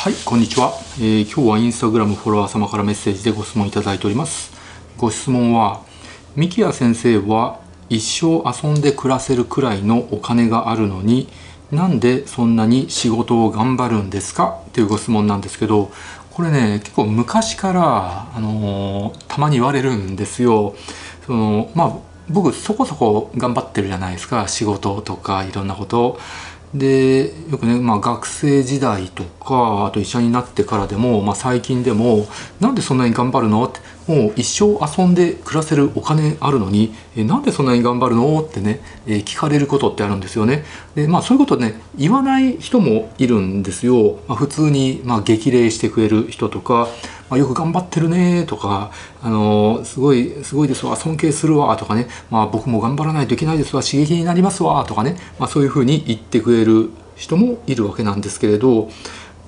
はいこんにちは、えー、今日はインスタグラムフォロワー様からメッセージでご質問いただいております。ご質問は三木谷先生は一生遊んで暮らせるくらいのお金があるのになんでそんなに仕事を頑張るんですか？っていうご質問なんですけどこれね結構昔からあのー、たまに言われるんですよ。そのまあ僕そこそこ頑張ってるじゃないですか。仕事とかいろんなこと。でよくね、まあ、学生時代とかあと医者になってからでも、まあ、最近でも「なんでそんなに頑張るの?」ってもう一生遊んで暮らせるお金あるのにえなんでそんなに頑張るの？ってね、え、聞かれることってあるんですよね。でまあそういうことね言わない人もいるんですよ。まあ、普通に、ま、激励してくれる人とかまあ、よく頑張ってるねとか、あのすごい、すごいですわ、尊敬するわとかね、まあ、僕も頑張らないといけないですわ、刺激になりますわとかね、まあ、そういうふうに言ってくれる人もいるわけなんですけれど、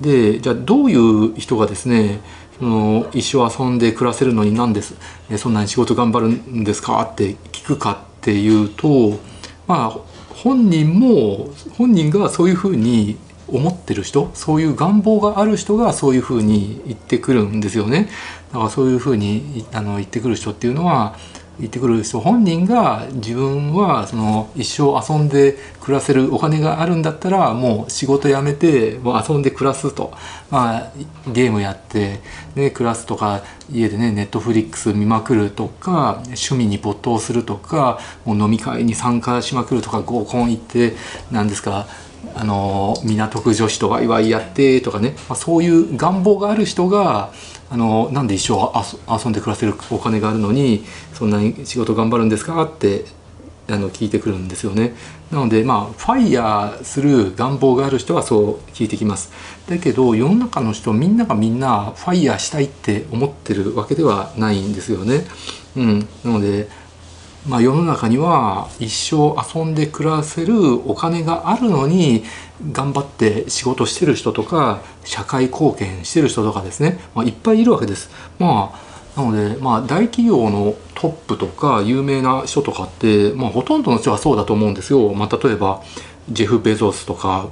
で、じゃあどういう人がですね、その一生遊んで暮らせるのになんですそんなに仕事頑張るんですか？って聞くかっていうとまあ本人も本人がそういうふうに思ってる人そういう願望がある人がそういうふうに言ってくるんですよね。だからそういうふうにあの言ってくる人っていうのは言ってくる人本人が自分はその一生遊んで暮らせるお金があるんだったらもう仕事辞めてもう遊んで暮らすと、まあ、ゲームやって、ね、暮らすとか家でねネットフリックス見まくるとか趣味に没頭するとかもう飲み会に参加しまくるとか合コン行って何ですかあの港区女子とワイワイやってとかね、まあ、そういう願望がある人があのなんで一生遊んで暮らせるお金があるのにそんなに仕事頑張るんですかってあの聞いてくるんですよね。なのでまあファイヤーする願望がある人はそう聞いてきます。だけど世の中の人みんながみんなファイヤーしたいって思ってるわけではないんですよね。うん。なのでまあ、世の中には一生遊んで暮らせるお金があるのに頑張って仕事してる人とか社会貢献してる人とかですね、まあ、いっぱいいるわけです。まあ、なので、まあ、大企業のトップとか有名な人とかって、まあ、ほとんどの人はそうだと思うんですよ。まあ、例えばジェフ・ベゾスとか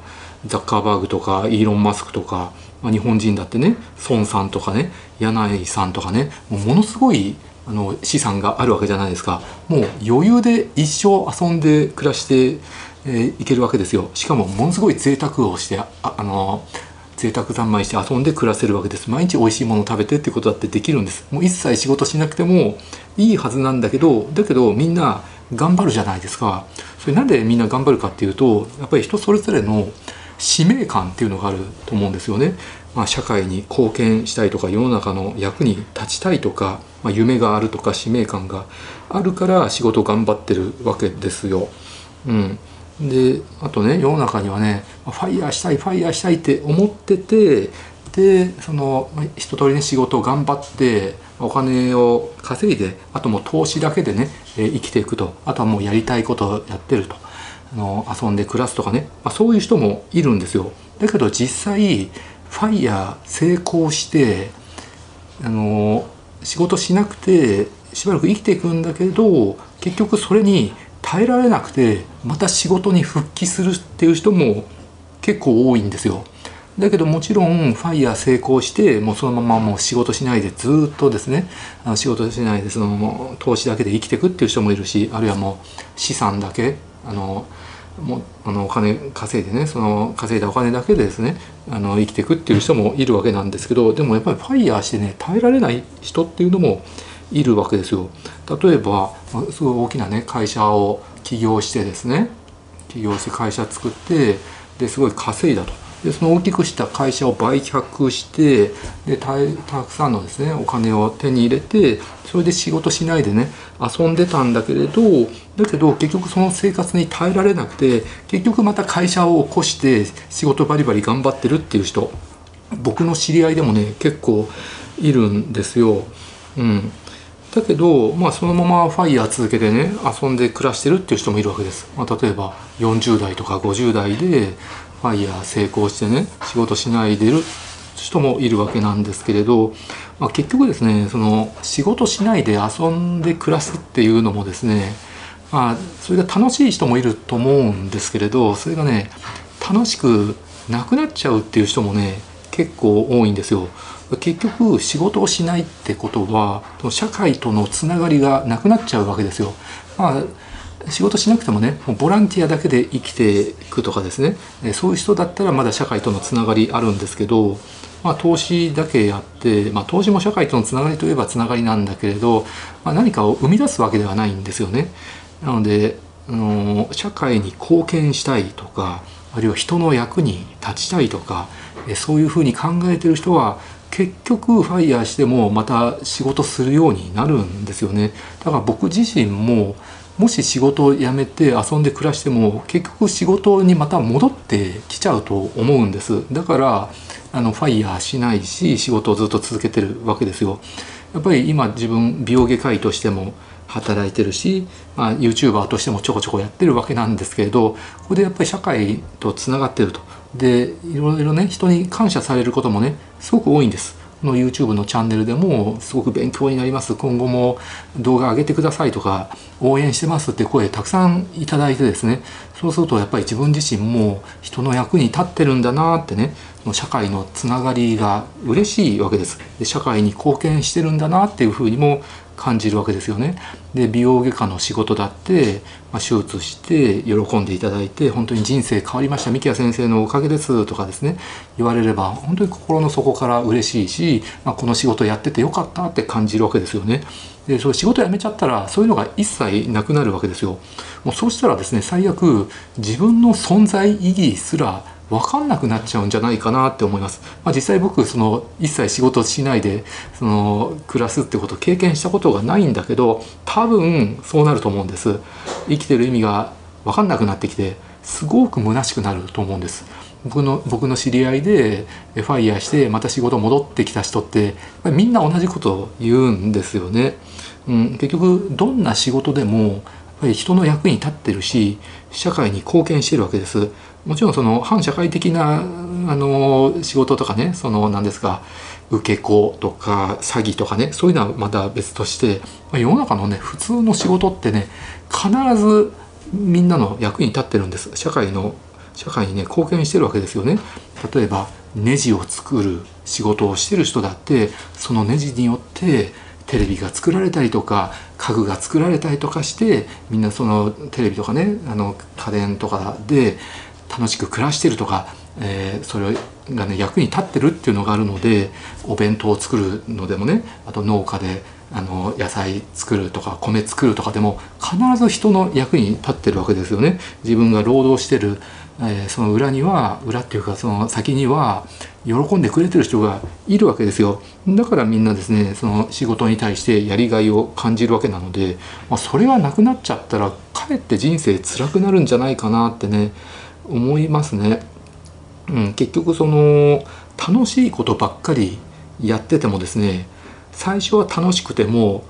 ザッカーバーグとかイーロン・マスクとか、まあ、日本人だってね孫さんとかね柳井さんとかねもうものすごいあの資産があるわけじゃないですか。もう余裕で一生遊んで暮らして、えー、いけるわけですよ。しかもものすごい贅沢をしてああの贅沢三昧して遊んで暮らせるわけです。毎日美味しいもの食べてってことだってできるんです。もう一切仕事しなくてもいいはずなんだけどだけどみんな頑張るじゃないですか。それなんでみんな頑張るかっていうとやっぱり人それぞれの使命感っていうのがあると思うんですよね。まあ、社会に貢献したいとか世の中の役に立ちたいとか、まあ、夢があるとか使命感があるから仕事頑張ってるわけですよ。うん、であとね世の中にはねファイヤーしたいファイヤーしたいって思っててでその一通りね仕事を頑張ってお金を稼いであともう投資だけでね、生きていくとあとはもうやりたいことをやってるとあの遊んで暮らすとかね、まあ、そういう人もいるんですよ。だけど実際ファイヤー成功してあの仕事しなくてしばらく生きていくんだけど結局それに耐えられなくてまた仕事に復帰するっていう人も結構多いんですよ。だけどもちろんファイヤー成功してもうそのままもう仕事しないでずっとですねあの仕事しないでその投資だけで生きていくっていう人もいるしあるいはもう資産だけあのもあのお金稼いでねその稼いだお金だけでですねあの生きていくっていう人もいるわけなんですけどでもやっぱりファイヤーしてね耐えられない人っていうのもいるわけですよ。例えばすごい大きなね会社を起業してですね起業して会社作ってですごい稼いだとでその大きくした会社を売却してでたくさんのですねお金を手に入れてそれで仕事しないでね遊んでたんだけれどだけど結局その生活に耐えられなくて結局また会社を起こして仕事バリバリ頑張ってるっていう人僕の知り合いでもね結構いるんですよ。うん、だけど、まあ、そのままファイヤー続けてね遊んで暮らしてるっていう人もいるわけです。まあ、例えば40代とか50代でファイヤー成功してね仕事しないでる人もいるわけなんですけれど、まあ、結局ですねその仕事しないで遊んで暮らすっていうのもですねまあそれが楽しい人もいると思うんですけれどそれがね楽しくなくなっちゃうっていう人もね結構多いんですよ。結局仕事をしないってことは社会とのつながりがなくなっちゃうわけですよ。まあ仕事しなくてもねボランティアだけで生きていくとかですねそういう人だったらまだ社会とのつながりあるんですけど、まあ、投資だけやって、まあ、投資も社会とのつながりといえばつながりなんだけれど、まあ、何かを生み出すわけではないんですよね。なのであの社会に貢献したいとかあるいは人の役に立ちたいとかそういうふうに考えてる人は結局ファイヤーしてもまた仕事するようになるんですよねだから僕自身ももし仕事を辞めて遊んで暮らしても結局仕事にまた戻ってきちゃうと思うんです。だからあのファイヤーしないし仕事をずっと続けてるわけですよ。やっぱり今自分美容外科医としても働いてるし、まあ、YouTuber としてもちょこちょこやってるわけなんですけれどここでやっぱり社会とつながってると。でいろいろね人に感謝されることもねすごく多いんです。の YouTube のチャンネルでもすごく勉強になります。今後も動画上げてくださいとか応援してますって声たくさんいただいてですね。そうするとやっぱり自分自身も人の役に立ってるんだなってね社会のつながりが嬉しいわけです。で社会に貢献してるんだなっていうふうにも感じるわけですよね。で美容外科の仕事だって、まあ、手術して喜んでいただいて本当に人生変わりました三木谷先生のおかげですとかですね言われれば本当に心の底から嬉しいし、まあ、この仕事やっててよかったって感じるわけですよね。でそれ仕事辞めちゃったらそういうのが一切なくなるわけですよ。もうそうしたらですね最悪自分の存在意義すら分かんなくなっちゃうんじゃないかなって思います。まあ、実際僕その一切仕事しないでその暮らすってことを経験したことがないんだけど多分そうなると思うんです。生きてる意味が分かんなくなってきてすごく虚しくなると思うんです。僕の僕の知り合いでファイヤーしてまた仕事戻ってきた人ってみんな同じことを言うんですよね。うん、結局どんな仕事でもやっぱり人の役に立ってるし社会に貢献してるわけですもちろんその反社会的なあの仕事とかねその何ですか受け子とか詐欺とかねそういうのはまた別として、世の中のね普通の仕事ってね必ずみんなの役に立ってるんです。社会の社会にね貢献してるわけですよね。例えばネジを作る仕事をしてる人だってそのネジによってテレビが作られたりとか家具が作られたりとかしてみんなそのテレビとかねあの家電とかで楽しく暮らしてるとか、えー、それがね役に立ってるっていうのがあるのでお弁当を作るのでもねあと農家であの野菜作るとか米作るとかでも必ず人の役に立ってるわけですよね。自分が労働してるえ、その裏には裏っていうかその先には喜んでくれてる人がいるわけですよだからみんなですねその仕事に対してやりがいを感じるわけなので、まあ、それがなくなっちゃったらかえって人生辛くなるんじゃないかなってね思いますね。うん、結局その楽しいことばっかりやっててもですね最初は楽しくても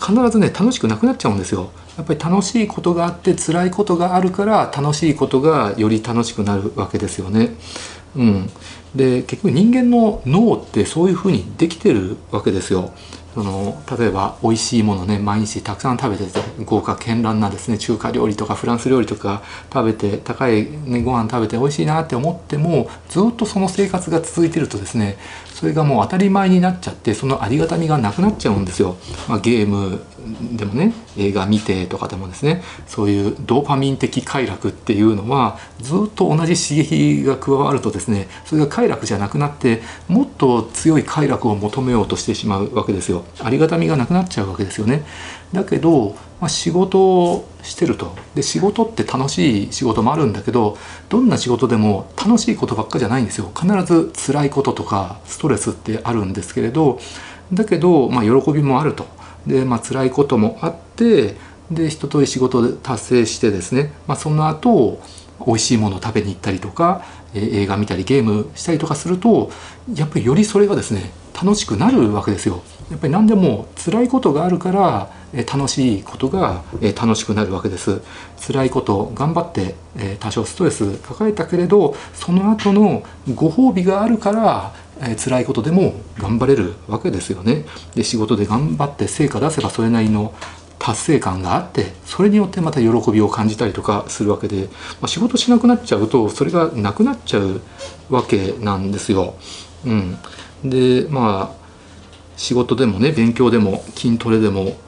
必ずね楽しくなくなっちゃうんですよ。やっぱり楽しいことがあって辛いことがあるから楽しいことがより楽しくなるわけですよね。うん、で結局人間の脳ってそういうふうにできてるわけですよ。その例えば美味しいものね毎日たくさん食べてて豪華絢爛なですね中華料理とかフランス料理とか食べて高い、ね、ご飯食べて美味しいなって思ってもずっとその生活が続いてるとですねそれがもう当たり前になっちゃってそのありがたみがなくなっちゃうんですよ。まあ、ゲームでもね映画見てとかでもですねそういうドーパミン的快楽っていうのはずっと同じ刺激が加わるとですねそれが快楽じゃなくなってもっと強い快楽を求めようとしてしまうわけですよ。ありがたみがなくなっちゃうわけですよね。だけどまあ、仕事をしてるとで仕事って楽しい仕事もあるんだけどどんな仕事でも楽しいことばっかじゃないんですよ必ず辛いこととかストレスってあるんですけれどだけど、まあ、喜びもあるとで、まあ辛いこともあってで一通り仕事で達成してですね、まあ、その後美味しいものを食べに行ったりとか映画見たりゲームしたりとかするとやっぱりよりそれがですね楽しくなるわけですよ。やっぱり何でも辛いことがあるから楽しいことが楽しくなるわけです。辛いこと頑張って多少ストレス抱えたけれどその後のご褒美があるから辛いことでも頑張れるわけですよね。で仕事で頑張って成果出せばそれなりの達成感があってそれによってまた喜びを感じたりとかするわけで、まあ、仕事しなくなっちゃうとそれがなくなっちゃうわけなんですよ。うん、でまあ仕事でもね勉強でも筋トレでも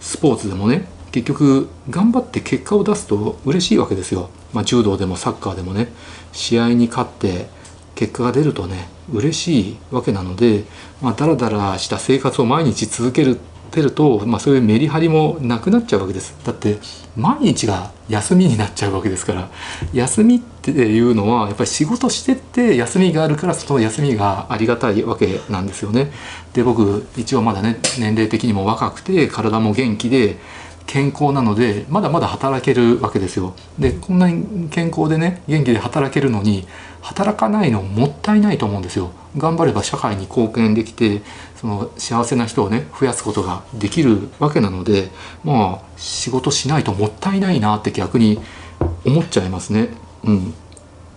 スポーツでもね結局頑張って結果を出すと嬉しいわけですよ、まあ、柔道でもサッカーでもね試合に勝って結果が出るとね嬉しいわけなので、まあ、だらだらした生活を毎日続けるてると、まあ、そういうメリハリもなくなっちゃうわけです。だって毎日が休みになっちゃうわけですから休みっっていうのはやっぱり仕事してて休みがあるからその休みがありがたいわけなんですよね。で僕一応まだね年齢的にも若くて体も元気で健康なのでまだまだ働けるわけですよ。でこんなに健康でね元気で働けるのに働かないのもったいないと思うんですよ。頑張れば社会に貢献できてその幸せな人をね増やすことができるわけなのでまあ仕事しないともったいないなって逆に思っちゃいますね。うん。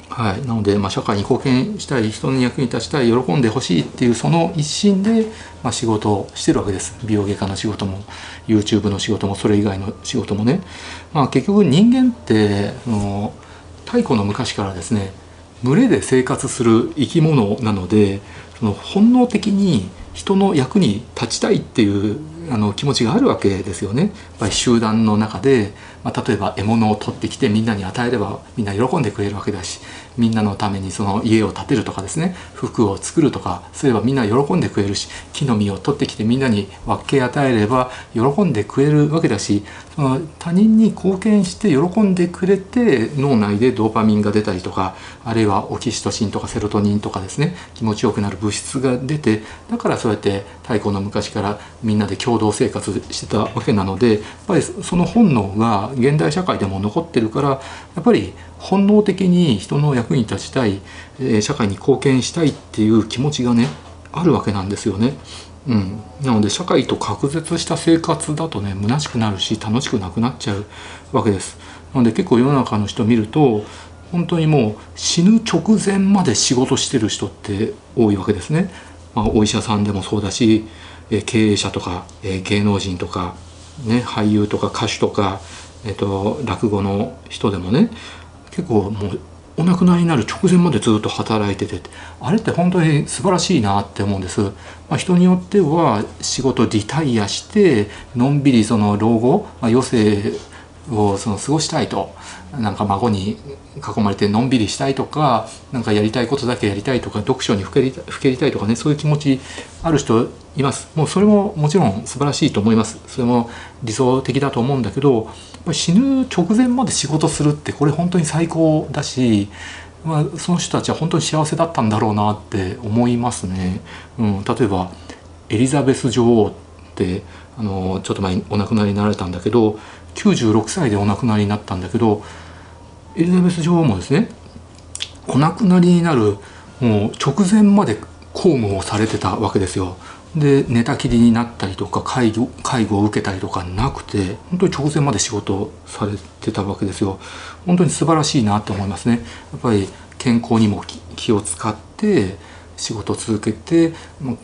はい、なので、まあ、社会に貢献したい人の役に立ちたい喜んでほしいっていうその一心で、まあ、仕事をしてるわけです。美容外科の仕事も YouTube の仕事もそれ以外の仕事もね、まあ、結局人間ってその太古の昔からですね群れで生活する生き物なのでその本能的に人の役に立ちたいっていうあの気持ちがあるわけですよね。やっぱり集団の中で、まあ、例えば獲物を取ってきてみんなに与えればみんな喜んでくれるわけだしみんなのためにその家を建てるとかですね服を作るとかそういえばみんな喜んでくれるし木の実を取ってきてみんなに分け与えれば喜んでくれるわけだしその他人に貢献して喜んでくれて脳内でドーパミンが出たりとかあるいはオキシトシンとかセロトニンとかですね気持ちよくなる物質が出てだからそうやって太古の昔からみんなで共同生活してたわけなのでやっぱりその本能が現代社会でも残ってるからやっぱり本能的に人の役に立ちたい、え社会に貢献したいっていう気持ちがねあるわけなんですよね。うん、なので社会と隔絶した生活だとね虚しくなるし楽しくなくなっちゃうわけです。なので結構世の中の人見ると本当にもう死ぬ直前まで仕事してる人って多いわけですね。まあ、お医者さんでもそうだし経営者とか芸能人とか、ね、俳優とか歌手とか、えっと、落語の人でもね結構もうお亡くなりになる直前までずっと働いててあれって本当に素晴らしいなって思うんです、まあ、人によっては仕事リタイアしてのんびりその老後、まあ、余生をその過ごしたいとなんか孫に囲まれてのんびりしたいとか何かやりたいことだけやりたいとか読書にふけりふけりたいとかねそういう気持ちある人いますもうそれももちろん素晴らしいと思いますそれも理想的だと思うんだけど死ぬ直前まで仕事するってこれ本当に最高だし、まあ、その人たちは本当に幸せだったんだろうなって思いますね。うん、例えばエリザベス女王ってあのちょっと前にお亡くなりになられたんだけど96歳でお亡くなりになったんだけどエリザベス女王もですねお亡くなりになるもう直前まで公務をされてたわけですよ。で寝たきりになったりとか介護介護を受けたりとかなくて本当に直前まで仕事されてたわけですよ。本当に素晴らしいなって思いますね。やっぱり健康にも気を使って仕事を続けて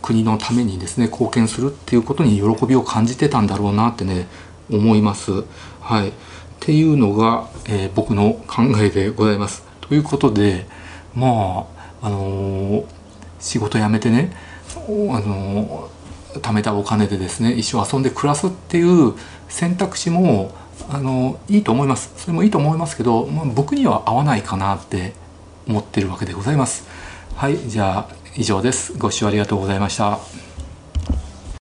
国のためにですね貢献するっていうことに喜びを感じてたんだろうなってね思います。はい。っていうのが、えー、僕の考えでございます。ということでまああのー、仕事辞めてねあの貯めたお金でですね一生遊んで暮らすっていう選択肢もあのいいと思います。それもいいと思いますけど、まあ、僕には合わないかなって思ってるわけでございます。はいじゃあ以上です。ご視聴ありがとうございました。